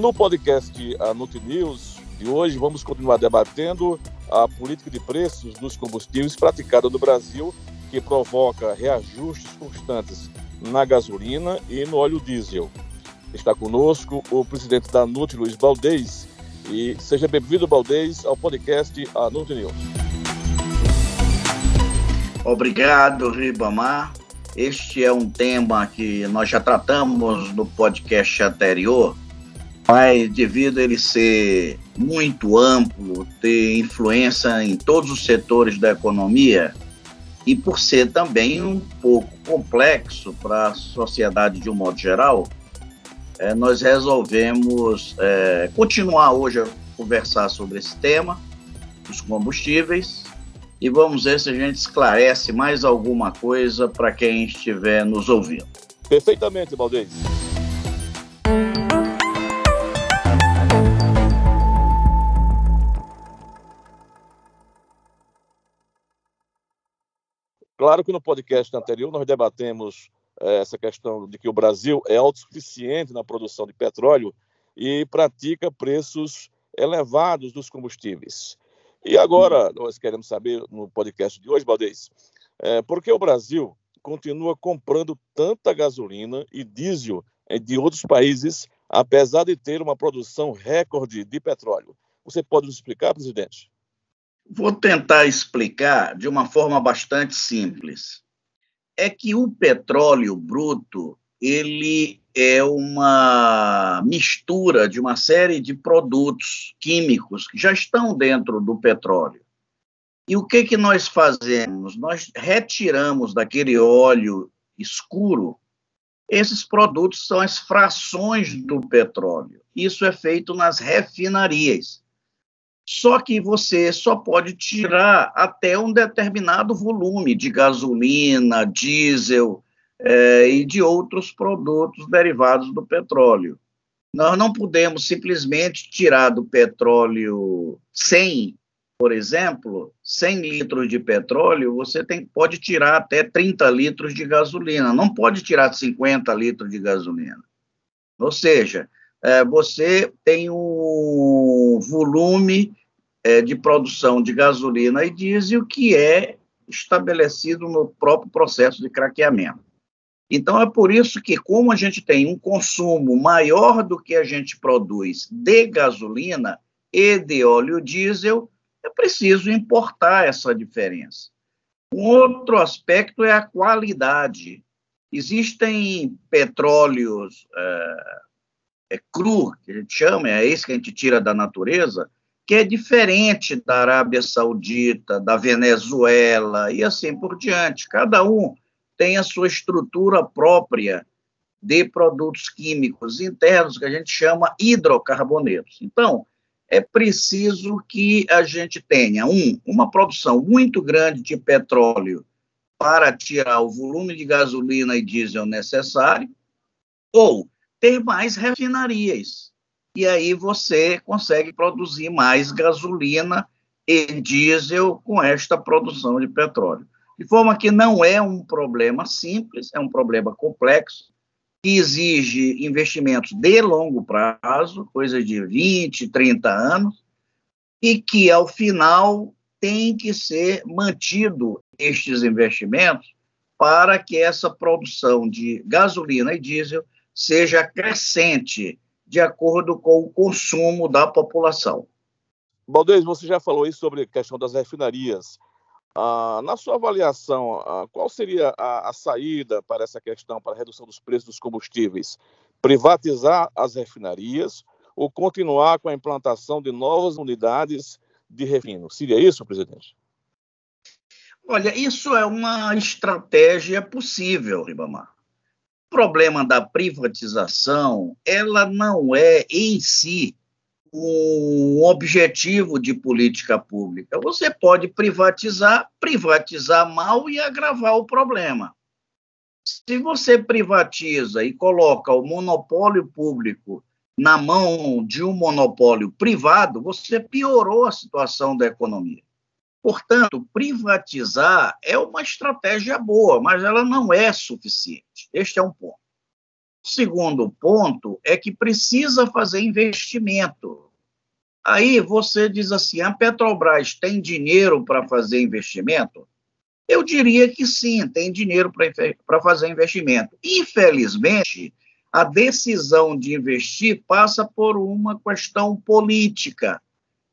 No podcast a Nut News de hoje, vamos continuar debatendo a política de preços dos combustíveis praticada no Brasil, que provoca reajustes constantes na gasolina e no óleo diesel. Está conosco o presidente da NUT, Luiz Baldez. E seja bem-vindo, Baldez, ao podcast a NUT News. Obrigado, Ribamar. Este é um tema que nós já tratamos no podcast anterior, mas devido a ele ser muito amplo, ter influência em todos os setores da economia e por ser também um pouco complexo para a sociedade de um modo geral, é, nós resolvemos é, continuar hoje a conversar sobre esse tema, os combustíveis, e vamos ver se a gente esclarece mais alguma coisa para quem estiver nos ouvindo. Perfeitamente, Valdez. Claro que no podcast anterior nós debatemos é, essa questão de que o Brasil é autossuficiente na produção de petróleo e pratica preços elevados dos combustíveis. E agora nós queremos saber no podcast de hoje, Baldez, é, por que o Brasil continua comprando tanta gasolina e diesel de outros países, apesar de ter uma produção recorde de petróleo? Você pode nos explicar, presidente? Vou tentar explicar de uma forma bastante simples é que o petróleo bruto ele é uma mistura de uma série de produtos químicos que já estão dentro do petróleo. E o que que nós fazemos? Nós retiramos daquele óleo escuro esses produtos são as frações do petróleo. Isso é feito nas refinarias. Só que você só pode tirar até um determinado volume de gasolina, diesel é, e de outros produtos derivados do petróleo. Nós não podemos simplesmente tirar do petróleo 100, por exemplo, 100 litros de petróleo, você tem, pode tirar até 30 litros de gasolina, não pode tirar 50 litros de gasolina. Ou seja, é, você tem um volume é, de produção de gasolina e diesel que é estabelecido no próprio processo de craqueamento. Então, é por isso que, como a gente tem um consumo maior do que a gente produz de gasolina e de óleo diesel, é preciso importar essa diferença. Um outro aspecto é a qualidade. Existem petróleos é, é cru, que a gente chama, é esse que a gente tira da natureza, que é diferente da Arábia Saudita, da Venezuela e assim por diante. Cada um tem a sua estrutura própria de produtos químicos internos, que a gente chama hidrocarbonetos. Então, é preciso que a gente tenha, um, uma produção muito grande de petróleo para tirar o volume de gasolina e diesel necessário, ou ter mais refinarias e aí você consegue produzir mais gasolina e diesel com esta produção de petróleo. De forma que não é um problema simples, é um problema complexo, que exige investimentos de longo prazo, coisa de 20, 30 anos, e que, ao final, tem que ser mantido estes investimentos para que essa produção de gasolina e diesel seja crescente de acordo com o consumo da população. Baldez, você já falou isso sobre a questão das refinarias. Ah, na sua avaliação, ah, qual seria a, a, saída para essa questão, para a redução dos preços dos combustíveis? Privatizar as refinarias ou continuar com a implantação de novas unidades de refino? Seria isso, presidente? Olha, isso é uma estratégia possível, Ribamar problema da privatização, ela não é em si um objetivo de política pública. Você pode privatizar, privatizar mal e agravar o problema. Se você privatiza e coloca o monopólio público na mão de um monopólio privado, você piorou a situação da economia. Portanto, privatizar é uma estratégia boa, mas ela não é suficiente. Este é um ponto. Segundo ponto é que precisa fazer investimento. Aí você diz assim: a Petrobras tem dinheiro para fazer investimento? Eu diria que sim, tem dinheiro para fazer investimento. Infelizmente, a decisão de investir passa por uma questão política.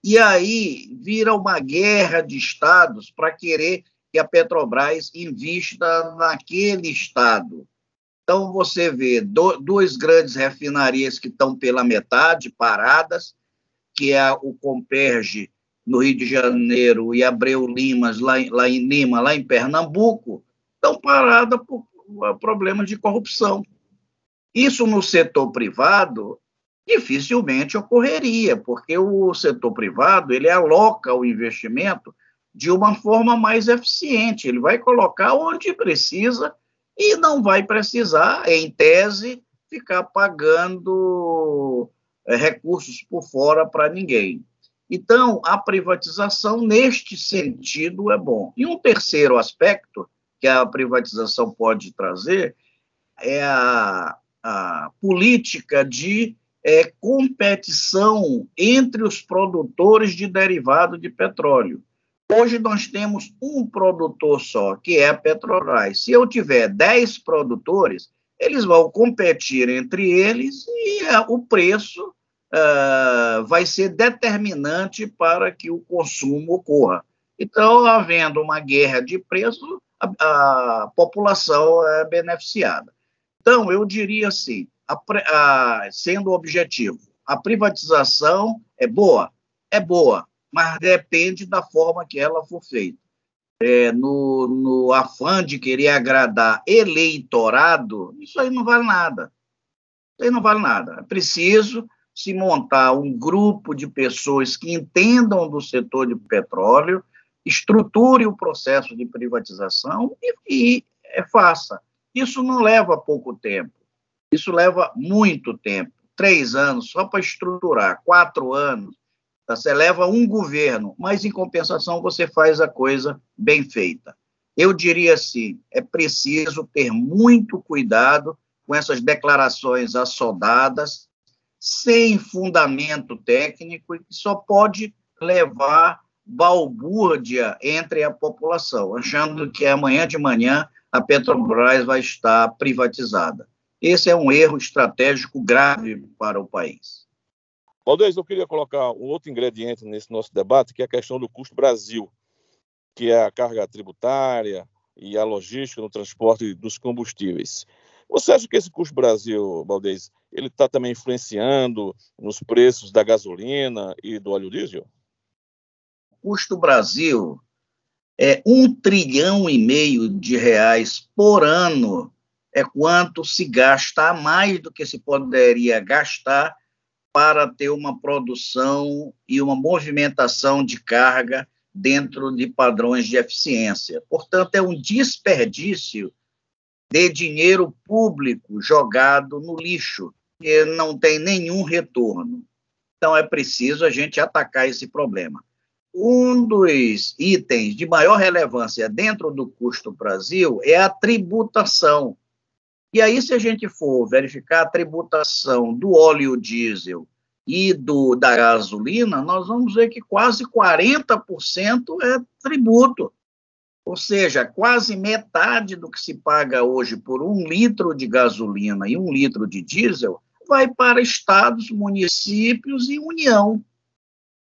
E aí vira uma guerra de estados para querer que a Petrobras invista naquele estado. Então, você vê do, duas grandes refinarias que estão pela metade paradas, que é o Comperge no Rio de Janeiro e Abreu Limas lá, lá em Lima, lá em Pernambuco, estão paradas por problemas de corrupção. Isso no setor privado dificilmente ocorreria, porque o setor privado ele aloca o investimento de uma forma mais eficiente. Ele vai colocar onde precisa e não vai precisar, em tese, ficar pagando é, recursos por fora para ninguém. Então, a privatização, neste sentido, é bom. E um terceiro aspecto que a privatização pode trazer é a, a política de é, competição entre os produtores de derivado de petróleo. Hoje nós temos um produtor só, que é a Petrobras. Se eu tiver 10 produtores, eles vão competir entre eles e uh, o preço uh, vai ser determinante para que o consumo ocorra. Então, havendo uma guerra de preço, a, a população é beneficiada. Então, eu diria assim, a, a, sendo objetivo, a privatização é boa? É boa mas depende da forma que ela for feita. É, no, no afã de querer agradar eleitorado, isso aí não vale nada. Isso aí não vale nada. É preciso se montar um grupo de pessoas que entendam do setor de petróleo, estruture o processo de privatização e, e é, faça. Isso não leva pouco tempo. Isso leva muito tempo. Três anos só para estruturar, quatro anos Tá? Você leva um governo, mas em compensação você faz a coisa bem feita. Eu diria assim: é preciso ter muito cuidado com essas declarações assodadas, sem fundamento técnico, e que só pode levar balbúrdia entre a população, achando que amanhã de manhã a Petrobras vai estar privatizada. Esse é um erro estratégico grave para o país. Valdez, eu queria colocar um outro ingrediente nesse nosso debate, que é a questão do custo Brasil, que é a carga tributária e a logística no transporte dos combustíveis. Você acha que esse custo Brasil, Valdez, ele está também influenciando nos preços da gasolina e do óleo diesel? Custo Brasil é um trilhão e meio de reais por ano é quanto se gasta a mais do que se poderia gastar para ter uma produção e uma movimentação de carga dentro de padrões de eficiência. Portanto, é um desperdício de dinheiro público jogado no lixo, que não tem nenhum retorno. Então, é preciso a gente atacar esse problema. Um dos itens de maior relevância dentro do custo Brasil é a tributação. E aí, se a gente for verificar a tributação do óleo diesel e do, da gasolina, nós vamos ver que quase 40% é tributo. Ou seja, quase metade do que se paga hoje por um litro de gasolina e um litro de diesel vai para estados, municípios e União.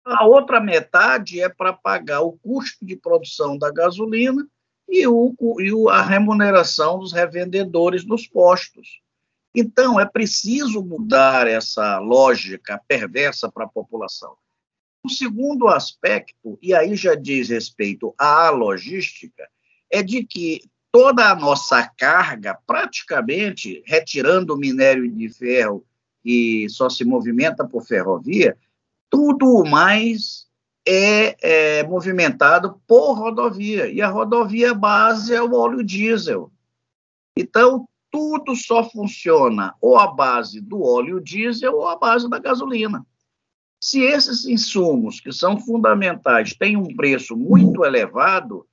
A outra metade é para pagar o custo de produção da gasolina e, o, e a remuneração dos revendedores dos postos. Então, é preciso mudar essa lógica perversa para a população. O segundo aspecto, e aí já diz respeito à logística, é de que toda a nossa carga, praticamente, retirando o minério de ferro que só se movimenta por ferrovia, tudo mais é, é, movimentado por rodovia. E a rodovia base é o óleo diesel. Então, tudo só funciona ou à base do óleo diesel ou à base da gasolina. Se esses insumos, que são fundamentais, têm um preço muito elevado,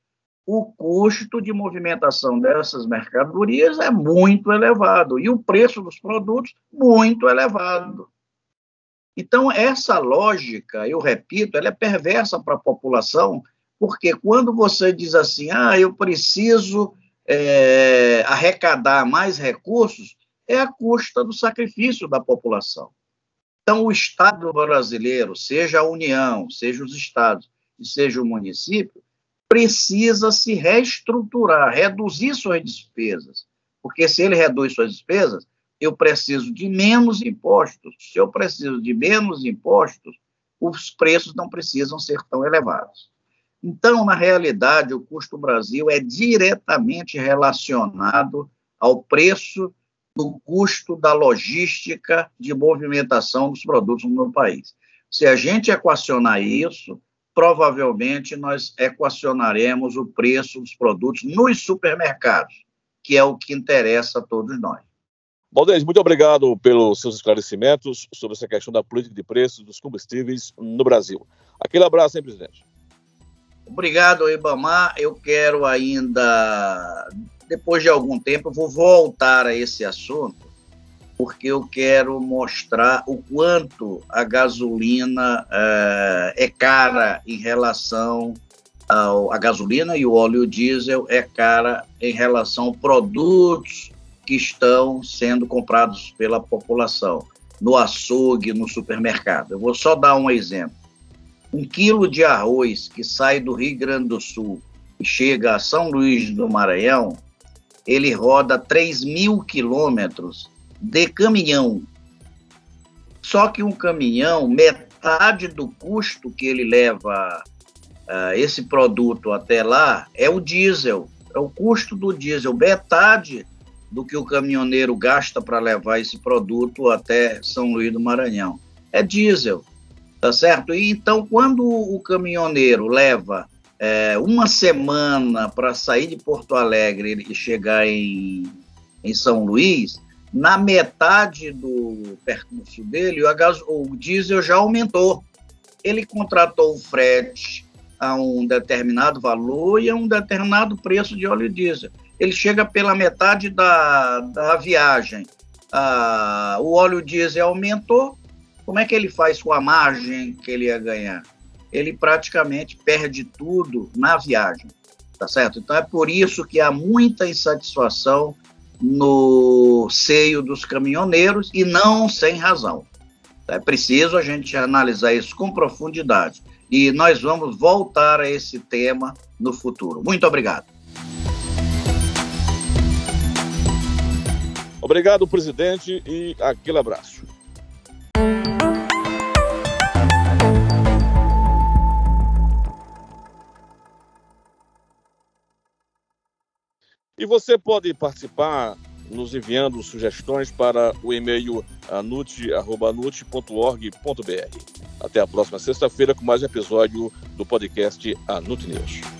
o custo de movimentação dessas mercadorias é muito elevado e o preço dos produtos muito elevado. Então, essa lógica, eu repito, ela é perversa para a população, porque quando você diz assim, ah, eu preciso é, arrecadar mais recursos, é a custa do sacrifício da população. Então, o Estado brasileiro, seja a União, seja os estados e seja o município, precisa se reestruturar, reduzir suas despesas. Porque se ele reduz suas despesas, eu preciso de menos impostos. Se eu preciso de menos impostos, os preços não precisam ser tão elevados. Então, na realidade, o custo Brasil é diretamente relacionado ao preço do custo da logística de movimentação dos produtos no país. Se a gente equacionar isso, provavelmente nós equacionaremos o preço dos produtos nos supermercados, que é o que interessa a todos nós. Valdez, muito obrigado pelos seus esclarecimentos sobre essa questão da política de preços dos combustíveis no Brasil. Aquele abraço, hein, presidente? Obrigado, Ibamar. Eu quero ainda depois de algum tempo, vou voltar a esse assunto, porque eu quero mostrar o quanto a gasolina uh, é cara em relação ao, a gasolina e o óleo diesel é cara em relação a produtos que estão sendo comprados pela população, no açougue, no supermercado. Eu vou só dar um exemplo. Um quilo de arroz que sai do Rio Grande do Sul e chega a São Luís do Maranhão, ele roda 3 mil quilômetros de caminhão. Só que um caminhão, metade do custo que ele leva uh, esse produto até lá é o diesel, é o custo do diesel, metade do que o caminhoneiro gasta para levar esse produto até São Luís do Maranhão. É diesel, tá certo? E então, quando o caminhoneiro leva é, uma semana para sair de Porto Alegre e chegar em, em São Luís, na metade do percurso dele, o, gás, o diesel já aumentou. Ele contratou o frete a um determinado valor e a um determinado preço de óleo diesel. Ele chega pela metade da, da viagem. Ah, o óleo diesel aumentou. Como é que ele faz com a margem que ele ia ganhar? ele praticamente perde tudo na viagem, tá certo? Então é por isso que há muita insatisfação no seio dos caminhoneiros e não sem razão. É preciso a gente analisar isso com profundidade e nós vamos voltar a esse tema no futuro. Muito obrigado. Obrigado, presidente, e aquele abraço. E você pode participar nos enviando sugestões para o e-mail anute.org.br. Até a próxima sexta-feira com mais um episódio do podcast Anute News.